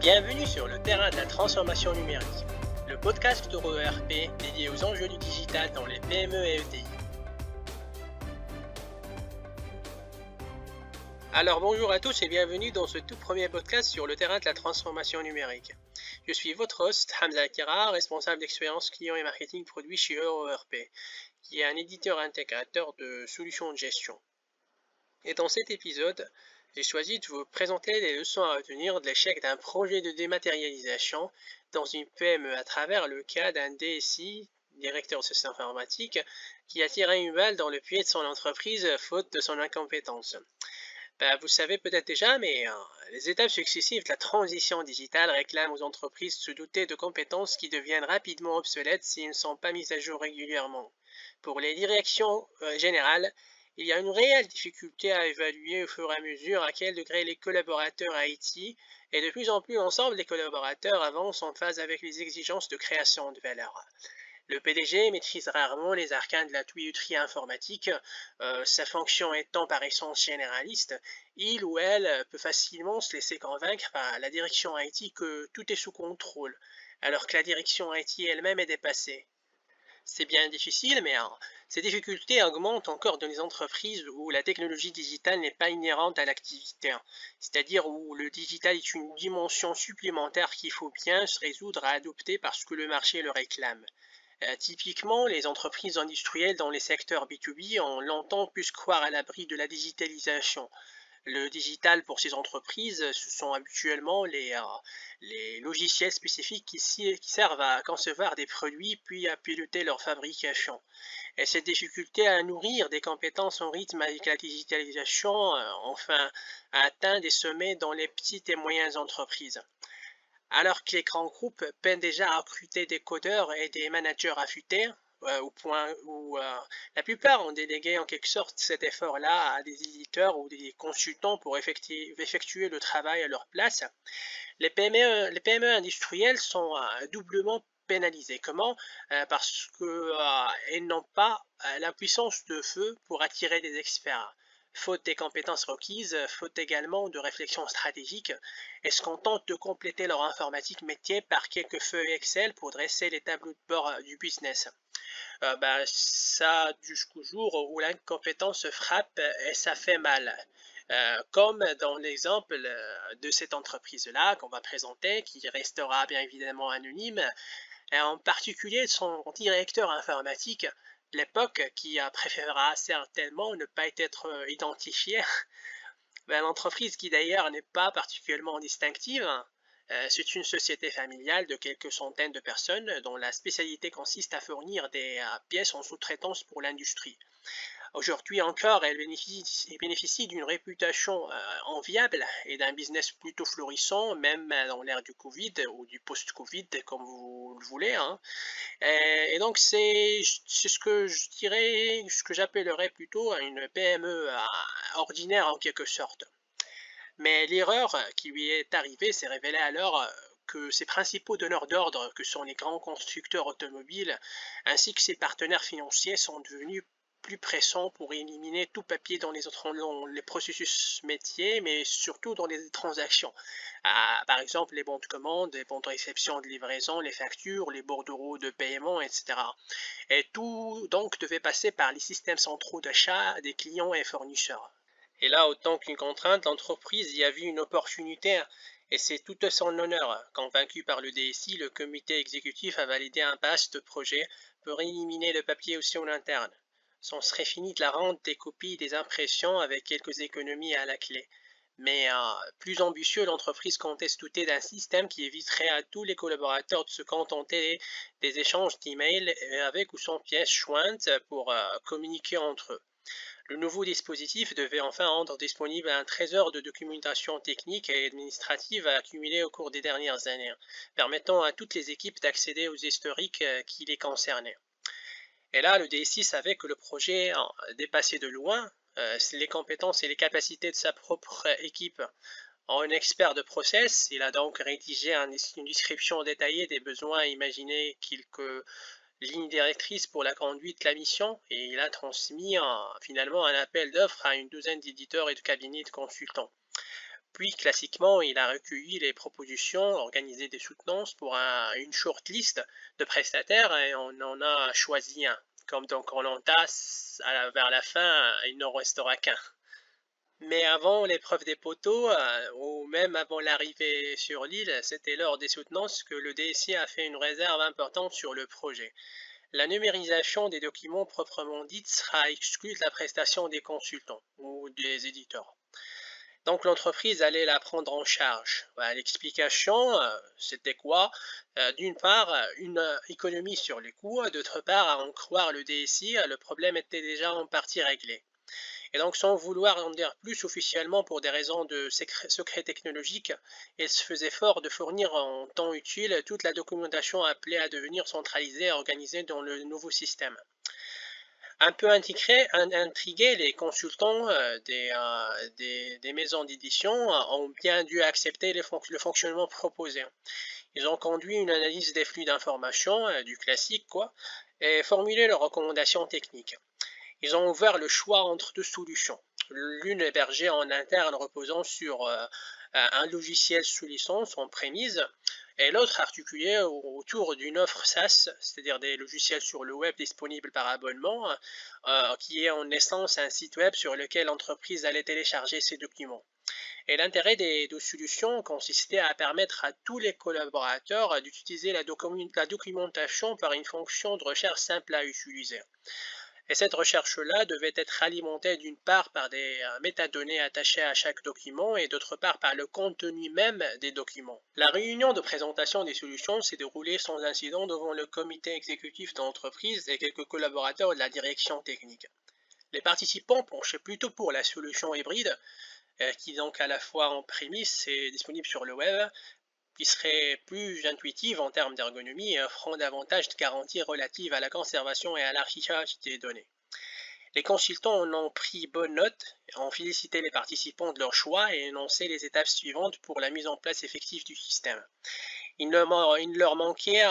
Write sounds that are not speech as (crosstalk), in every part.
Bienvenue sur le terrain de la transformation numérique, le podcast EuroERP dédié aux enjeux du digital dans les PME et ETI. Alors bonjour à tous et bienvenue dans ce tout premier podcast sur le terrain de la transformation numérique. Je suis votre host Hamza Akira, responsable d'expérience client et marketing produit chez EuroERP, qui est un éditeur intégrateur de solutions de gestion. Et dans cet épisode, j'ai choisi de vous présenter les leçons à retenir de l'échec d'un projet de dématérialisation dans une PME à travers le cas d'un DSI, directeur de système informatique, qui a tiré une balle dans le pied de son entreprise faute de son incompétence. Ben, vous savez peut-être déjà, mais euh, les étapes successives de la transition digitale réclament aux entreprises de se douter de compétences qui deviennent rapidement obsolètes s'ils ne sont pas mises à jour régulièrement. Pour les directions euh, générales, il y a une réelle difficulté à évaluer au fur et à mesure à quel degré les collaborateurs IT et de plus en plus ensemble les collaborateurs avancent en phase avec les exigences de création de valeur. Le PDG maîtrise rarement les arcanes de la tuyauterie informatique, euh, sa fonction étant par essence généraliste, il ou elle peut facilement se laisser convaincre par la direction IT que tout est sous contrôle, alors que la direction IT elle-même est dépassée. C'est bien difficile, mais ces difficultés augmentent encore dans les entreprises où la technologie digitale n'est pas inhérente à l'activité, hein. c'est-à-dire où le digital est une dimension supplémentaire qu'il faut bien se résoudre à adopter parce que le marché le réclame. Euh, typiquement, les entreprises industrielles dans les secteurs B2B ont longtemps pu se croire à l'abri de la digitalisation. Le digital pour ces entreprises, ce sont habituellement les, euh, logiciels spécifiques qui, servent à concevoir des produits puis à piloter leur fabrication. Et cette difficulté à nourrir des compétences en rythme avec la digitalisation, euh, enfin, a atteint des sommets dans les petites et moyennes entreprises. Alors que les grands groupes peinent déjà à recruter des codeurs et des managers affûtés, euh, au point où euh, la plupart ont délégué en quelque sorte cet effort-là à des éditeurs ou des consultants pour effectuer, le travail à leur place. Les PME, les PME industrielles sont doublement pénalisées. Comment? Parce qu'elles n'ont pas la puissance de feu pour attirer des experts faute des compétences requises, faute également de réflexion stratégique, est-ce qu'on tente de compléter leur informatique métier par quelques feuilles Excel pour dresser les tableaux de bord du business? Euh, ben, ça jusqu'au jour où l'incompétence frappe et ça fait mal. Euh, comme dans l'exemple euh, de cette entreprise-là qu'on va présenter, qui restera bien évidemment anonyme, en particulier son directeur informatique, l'époque qui préférera certainement ne pas être identifié. (laughs) Ben, l'entreprise qui d'ailleurs n'est pas particulièrement distinctive, euh, c'est une société familiale de quelques centaines de personnes dont la spécialité consiste à fournir des euh, pièces en sous-traitance pour l'industrie. Aujourd'hui encore, elle bénéficie, d'une réputation euh, enviable et d'un business plutôt florissant, même dans l'ère du Covid ou du post-Covid, comme vous le voulez. Hein. Et, donc, c'est ce que j'appellerais plutôt une PME ordinaire en quelque sorte. Mais l'erreur qui lui est arrivée s'est révélée alors euh, que ses principaux donneurs d'ordre, que sont les grands constructeurs automobiles, ainsi que ses partenaires financiers, sont devenus plus pressants pour éliminer tout papier dans les, processus métiers, mais surtout dans les transactions. Ah, par exemple, les bons de commande, les bons de réception de livraison, les factures, les bordereaux de paiement, etc. Et tout donc devait passer par les systèmes centraux d'achat des clients et fournisseurs. Et là, autant qu'une contrainte, l'entreprise y a vu une opportunité et c'est tout à son honneur. Convaincu par le DSI, le comité exécutif a validé un vaste projet pour éliminer le papier aussi en interne. C'en serait fini de la rente des copies des impressions avec quelques économies à la clé. Mais euh, plus ambitieux, l'entreprise comptait se douter d'un système qui éviterait à tous les collaborateurs de se contenter des échanges d'emails avec ou sans pièces jointes pour euh, communiquer entre eux. Le nouveau dispositif devait enfin rendre disponible un trésor de documentation technique et administrative accumulée au cours des dernières années, permettant à toutes les équipes d'accéder aux historiques euh, qui les concernaient. Et là, le DSI savait que le projet dépassait de loin euh, les compétences et les capacités de sa propre équipe. En un expert de process, il a donc rédigé une description détaillée des besoins imaginés qu'il que ligne directrice pour la conduite de la mission et il a transmis finalement un appel d'offres à une douzaine d'éditeurs et de cabinets de consultants. Puis, classiquement, il a recueilli les propositions, organisé des soutenances pour une short list de prestataires et on en a choisi un. Comme donc on l'entasse, vers la fin, il n'en restera qu'un. Mais avant l'épreuve des poteaux, euh, ou même avant l'arrivée sur l'île, c'était lors des soutenances que le DSI a fait une réserve importante sur le projet. La numérisation des documents proprement dite sera exclue de la prestation des consultants ou des éditeurs. Donc l'entreprise allait la prendre en charge. L'explication, euh, c'était quoi? Euh, D'une part, une économie sur les coûts, d'autre part, à en croire le DSI, le problème était déjà en partie réglé. Et donc, sans vouloir en dire plus officiellement pour des raisons de secret technologique, il se faisait fort de fournir en temps utile toute la documentation appelée à devenir centralisée et organisée dans le nouveau système. Un peu intrigués, les consultants euh, euh, des, maisons d'édition ont bien dû accepter le fonctionnement proposé. Ils ont conduit une analyse des flux d'informations, euh, du classique quoi, et formulé leurs recommandations techniques. Ils ont ouvert le choix entre deux solutions. L'une hébergée en interne reposant sur euh, un logiciel sous licence en prémise et l'autre articulée autour d'une offre SaaS, c'est-à-dire des logiciels sur le web disponibles par abonnement, euh, qui est en essence un site web sur lequel l'entreprise allait télécharger ses documents. Et l'intérêt des deux solutions consistait à permettre à tous les collaborateurs d'utiliser la, documentation par une fonction de recherche simple à utiliser. Et cette recherche-là devait être alimentée d'une part par des euh, métadonnées attachées à chaque document et d'autre part par le contenu même des documents. La réunion de présentation des solutions s'est déroulée sans incident devant le comité exécutif d'entreprise et quelques collaborateurs de la direction technique. Les participants penchaient plutôt pour la solution hybride, euh, qui donc à la fois en prémisse et disponible sur le web, qui serait plus intuitive en termes d'ergonomie et offrant davantage de garanties relatives à la conservation et à l'archivage des données. Les consultants en ont pris bonne note, ont félicité les participants de leur choix et énoncé les étapes suivantes pour la mise en place effective du système. Il ne leur manquait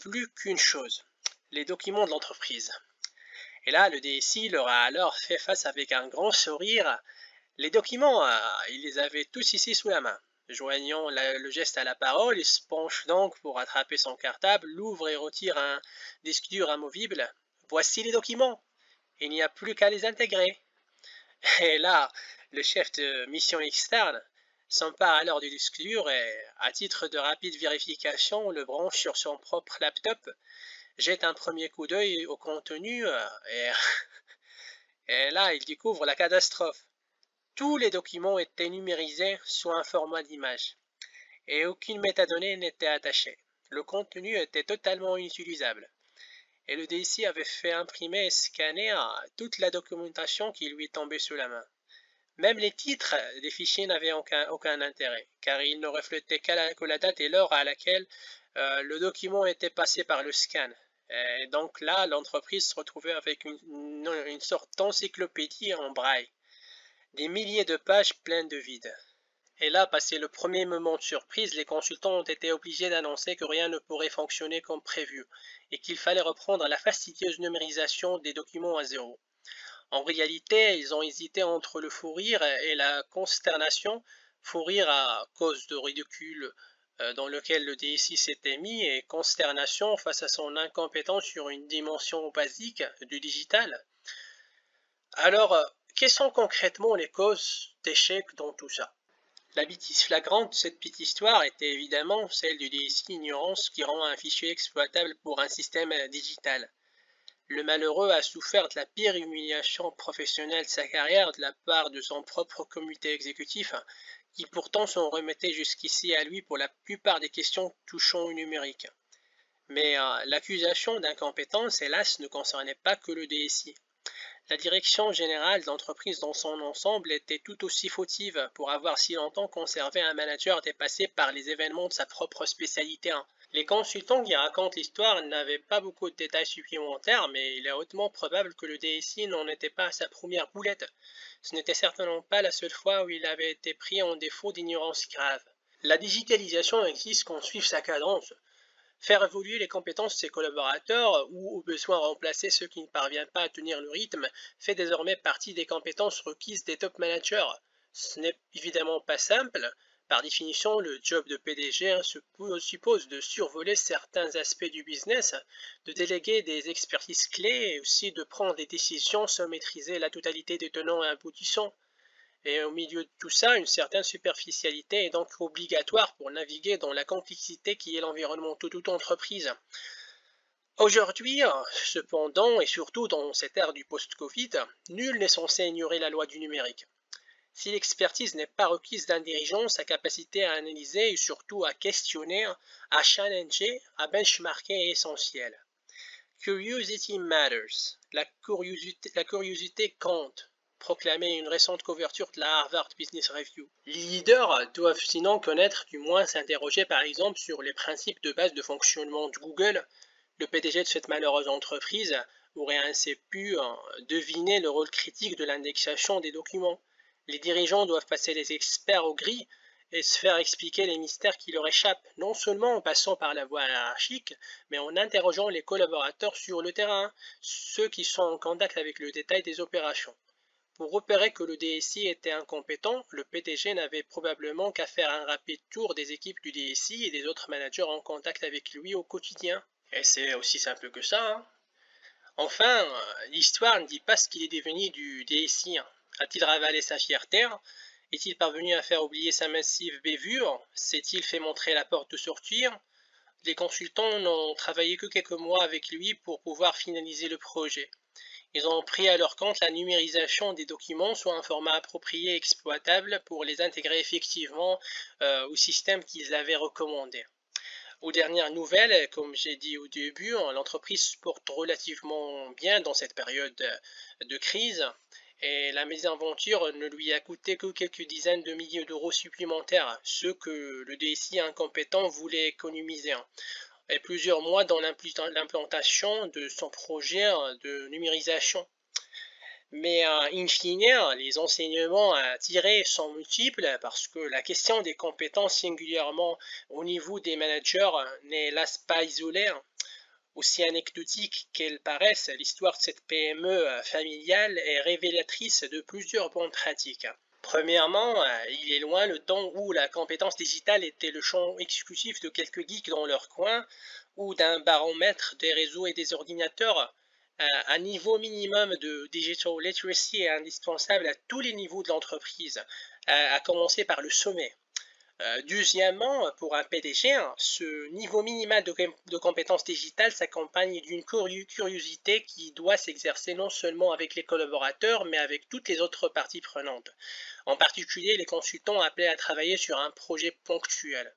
plus qu'une chose, les documents de l'entreprise. Et là, le DSI leur a alors fait face avec un grand sourire. Les documents, euh, ils les avaient tous ici sous la main. Joignant le geste à la parole, il se penche donc pour attraper son cartable, l'ouvre et retire un disque dur amovible. Voici les documents. Il n'y a plus qu'à les intégrer. Et là, le chef de mission externe s'empare alors du disque dur et, à titre de rapide vérification, le branche sur son propre laptop, jette un premier coup d'œil au contenu euh, et, (laughs) et là, il découvre la catastrophe. Tous les documents étaient numérisés sous un format d'image et aucune métadonnée n'était attachée. Le contenu était totalement inutilisable. Et le DSI avait fait imprimer et scanner toute la documentation qui lui tombait sous la main. Même les titres des fichiers n'avaient aucun, intérêt, car ils ne reflétaient que la, date et l'heure à laquelle euh, le document était passé par le scan. Et donc là, l'entreprise se retrouvait avec une sorte d'encyclopédie en braille des milliers de pages pleines de vide. Et là, passé le premier moment de surprise, les consultants ont été obligés d'annoncer que rien ne pourrait fonctionner comme prévu et qu'il fallait reprendre la fastidieuse numérisation des documents à zéro. En réalité, ils ont hésité entre le fou rire et la consternation, fou rire à cause de ridicule euh, dans lequel le DSI s'était mis et consternation face à son incompétence sur une dimension basique du digital. Alors, quelles sont concrètement les causes d'échec dans tout ça? La bêtise flagrante de cette petite histoire était évidemment celle du DSI ignorance qui rend un fichier exploitable pour un système digital. Le malheureux a souffert de la pire humiliation professionnelle de sa carrière de la part de son propre comité exécutif, qui pourtant s'en remettait jusqu'ici à lui pour la plupart des questions touchant au numérique. Mais euh, l'accusation d'incompétence, hélas, ne concernait pas que le DSI. La direction générale d'entreprise dans son ensemble était tout aussi fautive pour avoir si longtemps conservé un manager dépassé par les événements de sa propre spécialité. Les consultants qui racontent l'histoire n'avaient pas beaucoup de détails supplémentaires, mais il est hautement probable que le DSI n'en était pas à sa première boulette. Ce n'était certainement pas la seule fois où il avait été pris en défaut d'ignorance grave. La digitalisation existe qu'on suive sa cadence faire évoluer les compétences de ses collaborateurs ou au besoin remplacer ceux qui ne parviennent pas à tenir le rythme fait désormais partie des compétences requises des top managers. Ce n'est évidemment pas simple. Par définition, le job de PDG suppose de survoler certains aspects du business, de déléguer des expertises clés et aussi de prendre des décisions sans maîtriser la totalité des tenants et aboutissants. Et au milieu de tout ça, une certaine superficialité est donc obligatoire pour naviguer dans la complexité qui est l'environnement de toute entreprise. Aujourd'hui, cependant, et surtout dans cette ère du post-Covid, nul n'est censé ignorer la loi du numérique. Si l'expertise n'est pas requise d'un dirigeant, sa capacité à analyser et surtout à questionner, à challenger, à benchmarker est essentielle. Curiosity matters. La curiosité, la curiosité compte proclamé une récente couverture de la Harvard Business Review. Les leaders doivent sinon connaître, du moins s'interroger par exemple sur les principes de base de fonctionnement de Google. Le PDG de cette malheureuse entreprise aurait ainsi pu euh, deviner le rôle critique de l'indexation des documents. Les dirigeants doivent passer les experts au gris et se faire expliquer les mystères qui leur échappent, non seulement en passant par la voie hiérarchique, mais en interrogeant les collaborateurs sur le terrain, ceux qui sont en contact avec le détail des opérations. Pour repérer que le DSI était incompétent, le PDG n'avait probablement qu'à faire un rapide tour des équipes du DSI et des autres managers en contact avec lui au quotidien. Et c'est aussi simple que ça. Hein. Enfin, l'histoire ne dit pas ce qu'il est devenu du DSI. Hein. A-t-il ravalé sa fierté Est-il parvenu à faire oublier sa massive bévure? S'est-il fait montrer la porte de sortir Les consultants n'ont travaillé que quelques mois avec lui pour pouvoir finaliser le projet. Ils ont pris à leur compte la numérisation des documents soit un format approprié et exploitable pour les intégrer effectivement euh, au système qu'ils avaient recommandé. Aux dernières nouvelles, comme j'ai dit au début, hein, l'entreprise se porte relativement bien dans cette période de crise et la mésaventure ne lui a coûté que quelques dizaines de milliers d'euros supplémentaires, ce que le DSI incompétent voulait économiser. Et plusieurs mois dans l'implantation de son projet euh, de numérisation. Mais euh, in fine, les enseignements à tirer sont multiples parce que la question des compétences singulièrement au niveau des managers n'est hélas pas isolée. Aussi anecdotique qu'elle paraisse, l'histoire de cette PME euh, familiale est révélatrice de plusieurs bonnes pratiques. Premièrement, euh, il est loin le temps où la compétence digitale était le champ exclusif de quelques geeks dans leur coin ou d'un baromètre des réseaux et des ordinateurs. Euh, un niveau minimum de digital literacy est indispensable à tous les niveaux de l'entreprise, euh, à commencer par le sommet. Euh, deuxièmement, pour un PDG, hein, ce niveau minimal de, compétences digitales s'accompagne d'une curiosité qui doit s'exercer non seulement avec les collaborateurs, mais avec toutes les autres parties prenantes, en particulier les consultants appelés à travailler sur un projet ponctuel.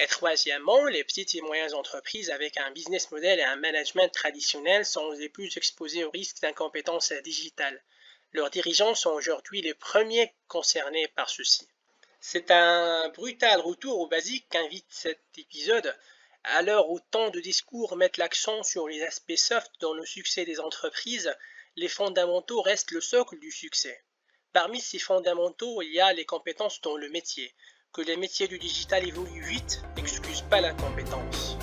Et troisièmement, les petites et moyennes entreprises avec un business model et un management traditionnel sont les plus exposées au risque d'incompétence digitale. Leurs dirigeants sont aujourd'hui les premiers concernés par ceci. C'est un brutal retour au basique qu'invite cet épisode. À l'heure où tant de discours mettent l'accent sur les aspects soft dans le succès des entreprises, les fondamentaux restent le socle du succès. Parmi ces fondamentaux, il y a les compétences dans le métier. Que les métiers du digital évoluent vite n'excuse pas l'incompétence.